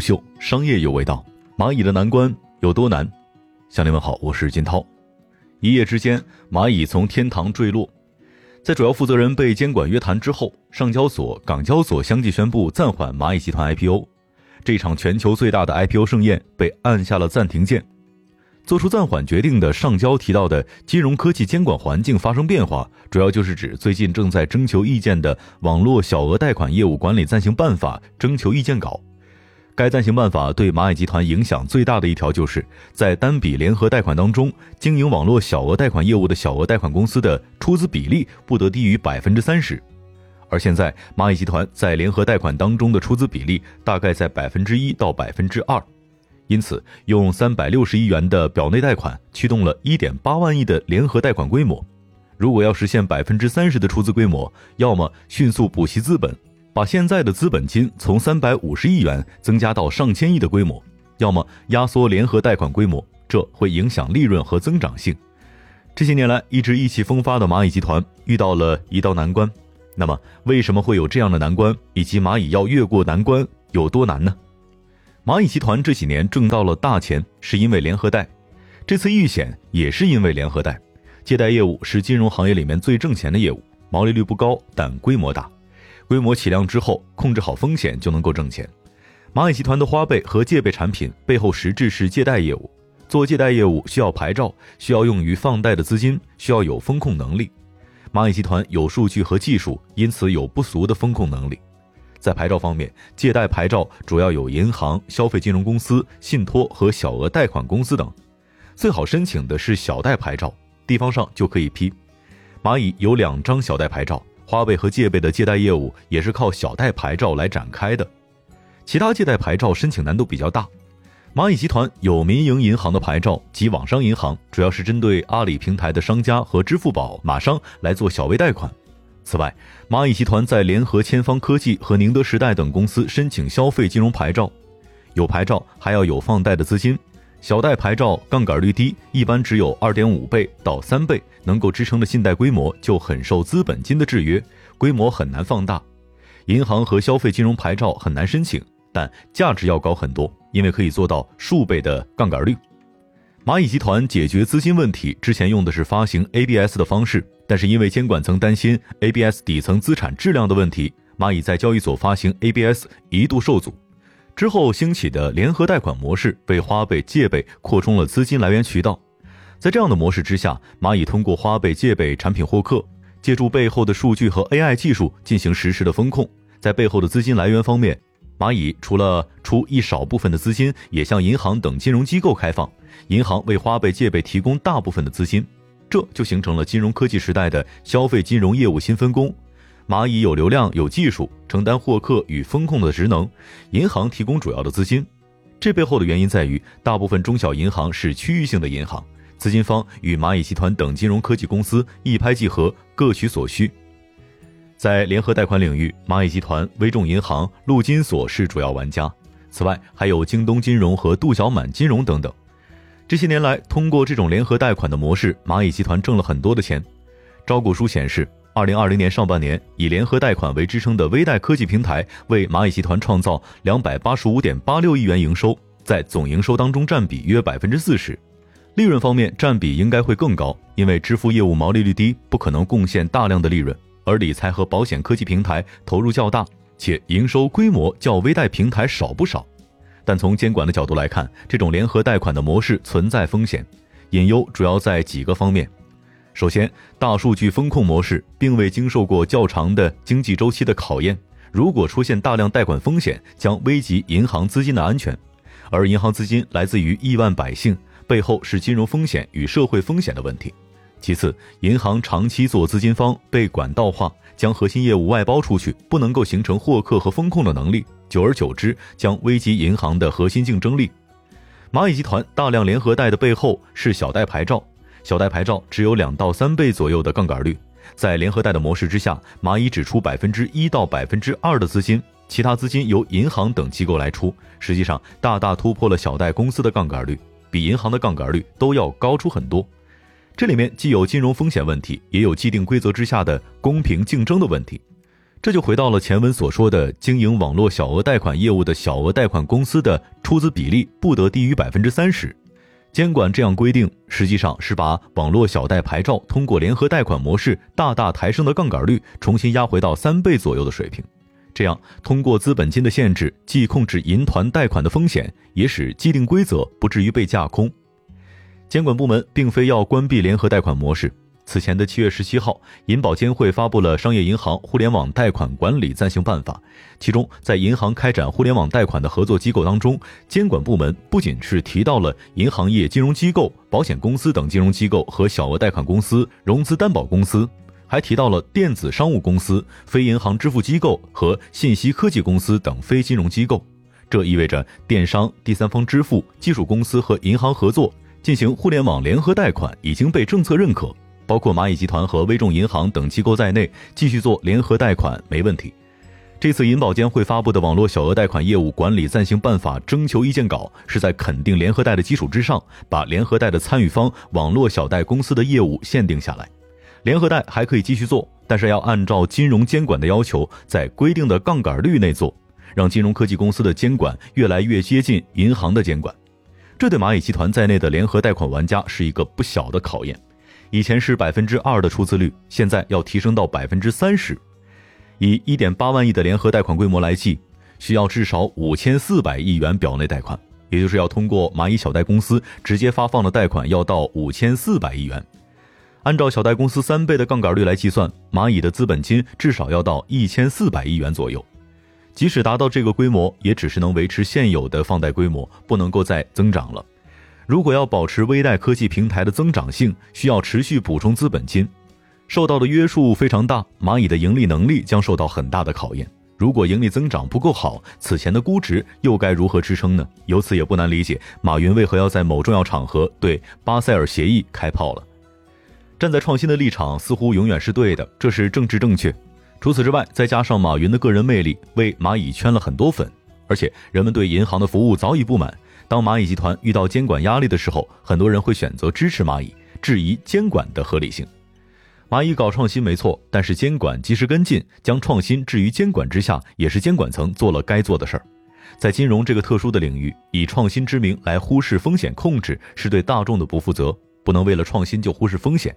秀，商业有味道。蚂蚁的难关有多难？向您问好，我是金涛。一夜之间，蚂蚁从天堂坠落。在主要负责人被监管约谈之后，上交所、港交所相继宣布暂缓蚂蚁集团 IPO。这场全球最大的 IPO 盛宴被按下了暂停键。做出暂缓决定的上交提到的金融科技监管环境发生变化，主要就是指最近正在征求意见的《网络小额贷款业务管理暂行办法》征求意见稿。该暂行办法对蚂蚁集团影响最大的一条，就是在单笔联合贷款当中，经营网络小额贷款业务的小额贷款公司的出资比例不得低于百分之三十。而现在，蚂蚁集团在联合贷款当中的出资比例大概在百分之一到百分之二，因此用三百六十亿元的表内贷款驱动了一点八万亿的联合贷款规模。如果要实现百分之三十的出资规模，要么迅速补齐资本，把现在的资本金从三百五十亿元增加到上千亿的规模；要么压缩联合贷款规模，这会影响利润和增长性。这些年来一直意气风发的蚂蚁集团遇到了一道难关。那么，为什么会有这样的难关？以及蚂蚁要越过难关有多难呢？蚂蚁集团这几年挣到了大钱，是因为联合贷；这次遇险也是因为联合贷。借贷业务是金融行业里面最挣钱的业务，毛利率不高，但规模大。规模起量之后，控制好风险就能够挣钱。蚂蚁集团的花呗和借呗产品背后实质是借贷业务，做借贷业务需要牌照，需要用于放贷的资金，需要有风控能力。蚂蚁集团有数据和技术，因此有不俗的风控能力。在牌照方面，借贷牌照主要有银行、消费金融公司、信托和小额贷款公司等。最好申请的是小贷牌照，地方上就可以批。蚂蚁有两张小贷牌照，花呗和借呗的借贷业务也是靠小贷牌照来展开的。其他借贷牌照申请难度比较大。蚂蚁集团有民营银行的牌照及网商银行，主要是针对阿里平台的商家和支付宝、马商来做小微贷款。此外，蚂蚁集团在联合千方科技和宁德时代等公司申请消费金融牌照，有牌照还要有放贷的资金。小贷牌照杠杆率低，一般只有二点五倍到三倍，能够支撑的信贷规模就很受资本金的制约，规模很难放大。银行和消费金融牌照很难申请。但价值要高很多，因为可以做到数倍的杠杆率。蚂蚁集团解决资金问题之前用的是发行 ABS 的方式，但是因为监管层担心 ABS 底层资产质量的问题，蚂蚁在交易所发行 ABS 一度受阻。之后兴起的联合贷款模式被花呗、借呗扩充了资金来源渠道。在这样的模式之下，蚂蚁通过花呗、借呗产品获客，借助背后的数据和 AI 技术进行实时的风控，在背后的资金来源方面。蚂蚁除了出一少部分的资金，也向银行等金融机构开放，银行为花呗、借呗提供大部分的资金，这就形成了金融科技时代的消费金融业务新分工。蚂蚁有流量、有技术，承担获客与风控的职能，银行提供主要的资金。这背后的原因在于，大部分中小银行是区域性的银行，资金方与蚂蚁集团等金融科技公司一拍即合，各取所需。在联合贷款领域，蚂蚁集团、微众银行、陆金所是主要玩家。此外，还有京东金融和度小满金融等等。这些年来，通过这种联合贷款的模式，蚂蚁集团挣了很多的钱。招股书显示，二零二零年上半年，以联合贷款为支撑的微贷科技平台为蚂蚁集团创造两百八十五点八六亿元营收，在总营收当中占比约百分之四十。利润方面，占比应该会更高，因为支付业务毛利率低，不可能贡献大量的利润。而理财和保险科技平台投入较大，且营收规模较微贷平台少不少。但从监管的角度来看，这种联合贷款的模式存在风险，隐忧主要在几个方面。首先，大数据风控模式并未经受过较长的经济周期的考验，如果出现大量贷款风险，将危及银行资金的安全。而银行资金来自于亿万百姓，背后是金融风险与社会风险的问题。其次，银行长期做资金方，被管道化，将核心业务外包出去，不能够形成获客和风控的能力，久而久之将危及银行的核心竞争力。蚂蚁集团大量联合贷的背后是小贷牌照，小贷牌照只有两到三倍左右的杠杆率，在联合贷的模式之下，蚂蚁只出百分之一到百分之二的资金，其他资金由银行等机构来出，实际上大大突破了小贷公司的杠杆率，比银行的杠杆率都要高出很多。这里面既有金融风险问题，也有既定规则之下的公平竞争的问题。这就回到了前文所说的，经营网络小额贷款业务的小额贷款公司的出资比例不得低于百分之三十。监管这样规定，实际上是把网络小贷牌照通过联合贷款模式大大抬升的杠杆率重新压回到三倍左右的水平。这样，通过资本金的限制，既控制银团贷款的风险，也使既定规则不至于被架空。监管部门并非要关闭联合贷款模式。此前的七月十七号，银保监会发布了《商业银行互联网贷款管理暂行办法》，其中在银行开展互联网贷款的合作机构当中，监管部门不仅是提到了银行业金融机构、保险公司等金融机构和小额贷款公司、融资担保公司，还提到了电子商务公司、非银行支付机构和信息科技公司等非金融机构。这意味着电商、第三方支付、技术公司和银行合作进行互联网联合贷款已经被政策认可。包括蚂蚁集团和微众银行等机构在内，继续做联合贷款没问题。这次银保监会发布的《网络小额贷款业务管理暂行办法》征求意见稿，是在肯定联合贷的基础之上，把联合贷的参与方网络小贷公司的业务限定下来。联合贷还可以继续做，但是要按照金融监管的要求，在规定的杠杆率内做，让金融科技公司的监管越来越接近银行的监管。这对蚂蚁集团在内的联合贷款玩家是一个不小的考验。以前是百分之二的出资率，现在要提升到百分之三十。以一点八万亿的联合贷款规模来计，需要至少五千四百亿元表内贷款，也就是要通过蚂蚁小贷公司直接发放的贷款要到五千四百亿元。按照小贷公司三倍的杠杆率来计算，蚂蚁的资本金至少要到一千四百亿元左右。即使达到这个规模，也只是能维持现有的放贷规模，不能够再增长了。如果要保持微贷科技平台的增长性，需要持续补充资本金，受到的约束非常大。蚂蚁的盈利能力将受到很大的考验。如果盈利增长不够好，此前的估值又该如何支撑呢？由此也不难理解，马云为何要在某重要场合对巴塞尔协议开炮了。站在创新的立场，似乎永远是对的，这是政治正确。除此之外，再加上马云的个人魅力，为蚂蚁圈了很多粉，而且人们对银行的服务早已不满。当蚂蚁集团遇到监管压力的时候，很多人会选择支持蚂蚁，质疑监管的合理性。蚂蚁搞创新没错，但是监管及时跟进，将创新置于监管之下，也是监管层做了该做的事儿。在金融这个特殊的领域，以创新之名来忽视风险控制，是对大众的不负责。不能为了创新就忽视风险。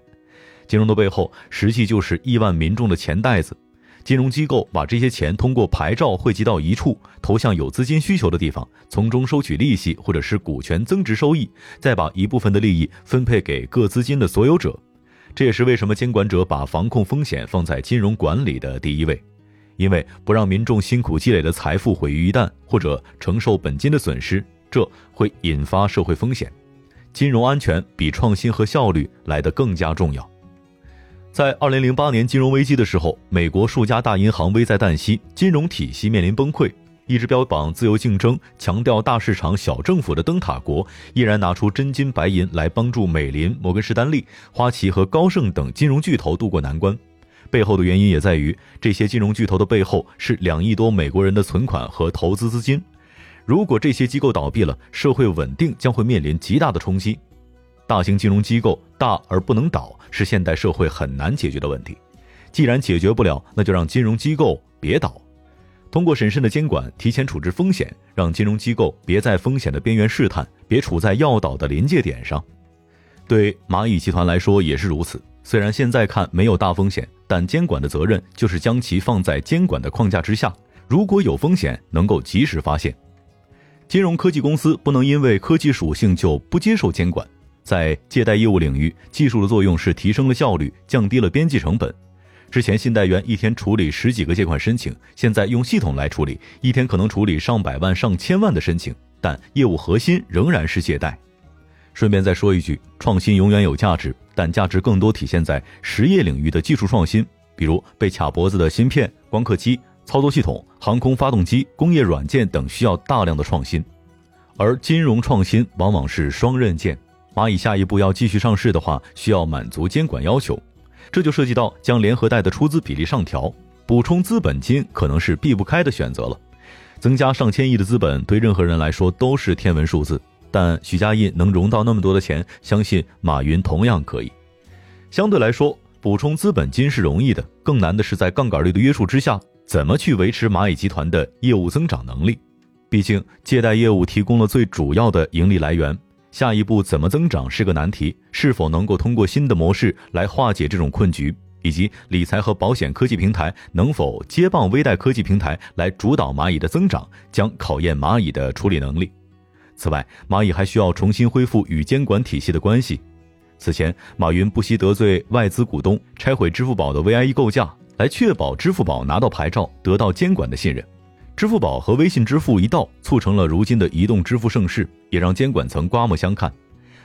金融的背后，实际就是亿万民众的钱袋子。金融机构把这些钱通过牌照汇集到一处，投向有资金需求的地方，从中收取利息或者是股权增值收益，再把一部分的利益分配给各资金的所有者。这也是为什么监管者把防控风险放在金融管理的第一位，因为不让民众辛苦积累的财富毁于一旦，或者承受本金的损失，这会引发社会风险。金融安全比创新和效率来得更加重要。在二零零八年金融危机的时候，美国数家大银行危在旦夕，金融体系面临崩溃。一直标榜自由竞争、强调大市场、小政府的灯塔国，依然拿出真金白银来帮助美林、摩根士丹利、花旗和高盛等金融巨头渡过难关。背后的原因也在于，这些金融巨头的背后是两亿多美国人的存款和投资资金。如果这些机构倒闭了，社会稳定将会面临极大的冲击。大型金融机构大而不能倒，是现代社会很难解决的问题。既然解决不了，那就让金融机构别倒。通过审慎的监管，提前处置风险，让金融机构别在风险的边缘试探，别处在要倒的临界点上。对蚂蚁集团来说也是如此。虽然现在看没有大风险，但监管的责任就是将其放在监管的框架之下。如果有风险，能够及时发现。金融科技公司不能因为科技属性就不接受监管。在借贷业务领域，技术的作用是提升了效率，降低了边际成本。之前信贷员一天处理十几个借款申请，现在用系统来处理，一天可能处理上百万、上千万的申请，但业务核心仍然是借贷。顺便再说一句，创新永远有价值，但价值更多体现在实业领域的技术创新，比如被卡脖子的芯片、光刻机、操作系统、航空发动机、工业软件等需要大量的创新。而金融创新往往是双刃剑。蚂蚁下一步要继续上市的话，需要满足监管要求，这就涉及到将联合贷的出资比例上调，补充资本金可能是避不开的选择了。增加上千亿的资本对任何人来说都是天文数字，但许家印能融到那么多的钱，相信马云同样可以。相对来说，补充资本金是容易的，更难的是在杠杆率的约束之下，怎么去维持蚂蚁集团的业务增长能力？毕竟借贷业务提供了最主要的盈利来源，下一步怎么增长是个难题。是否能够通过新的模式来化解这种困局，以及理财和保险科技平台能否接棒微贷科技平台来主导蚂蚁的增长，将考验蚂蚁的处理能力。此外，蚂蚁还需要重新恢复与监管体系的关系。此前，马云不惜得罪外资股东，拆毁支付宝的 VIE 构架，来确保支付宝拿到牌照，得到监管的信任。支付宝和微信支付一道，促成了如今的移动支付盛世，也让监管层刮目相看。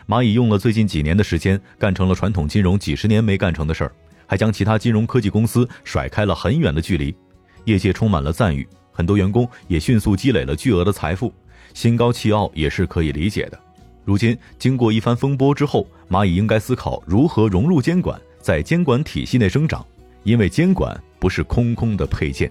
蚂蚁用了最近几年的时间，干成了传统金融几十年没干成的事儿，还将其他金融科技公司甩开了很远的距离，业界充满了赞誉，很多员工也迅速积累了巨额的财富。心高气傲也是可以理解的。如今经过一番风波之后，蚂蚁应该思考如何融入监管，在监管体系内生长，因为监管不是空空的配件。